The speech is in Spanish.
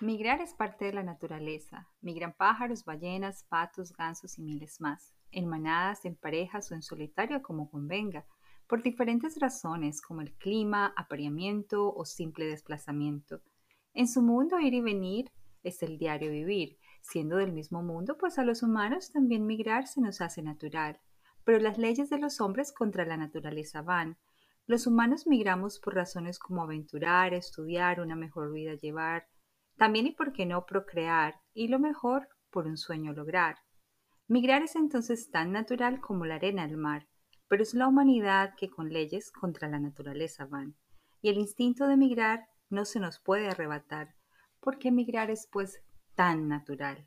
Migrar es parte de la naturaleza. Migran pájaros, ballenas, patos, gansos y miles más, en manadas, en parejas o en solitario como convenga, por diferentes razones como el clima, apareamiento o simple desplazamiento. En su mundo ir y venir es el diario vivir. Siendo del mismo mundo, pues a los humanos también migrar se nos hace natural. Pero las leyes de los hombres contra la naturaleza van. Los humanos migramos por razones como aventurar, estudiar, una mejor vida llevar, también y por qué no procrear, y lo mejor, por un sueño lograr. Migrar es entonces tan natural como la arena al mar, pero es la humanidad que con leyes contra la naturaleza van. Y el instinto de migrar no se nos puede arrebatar, porque migrar es pues tan natural.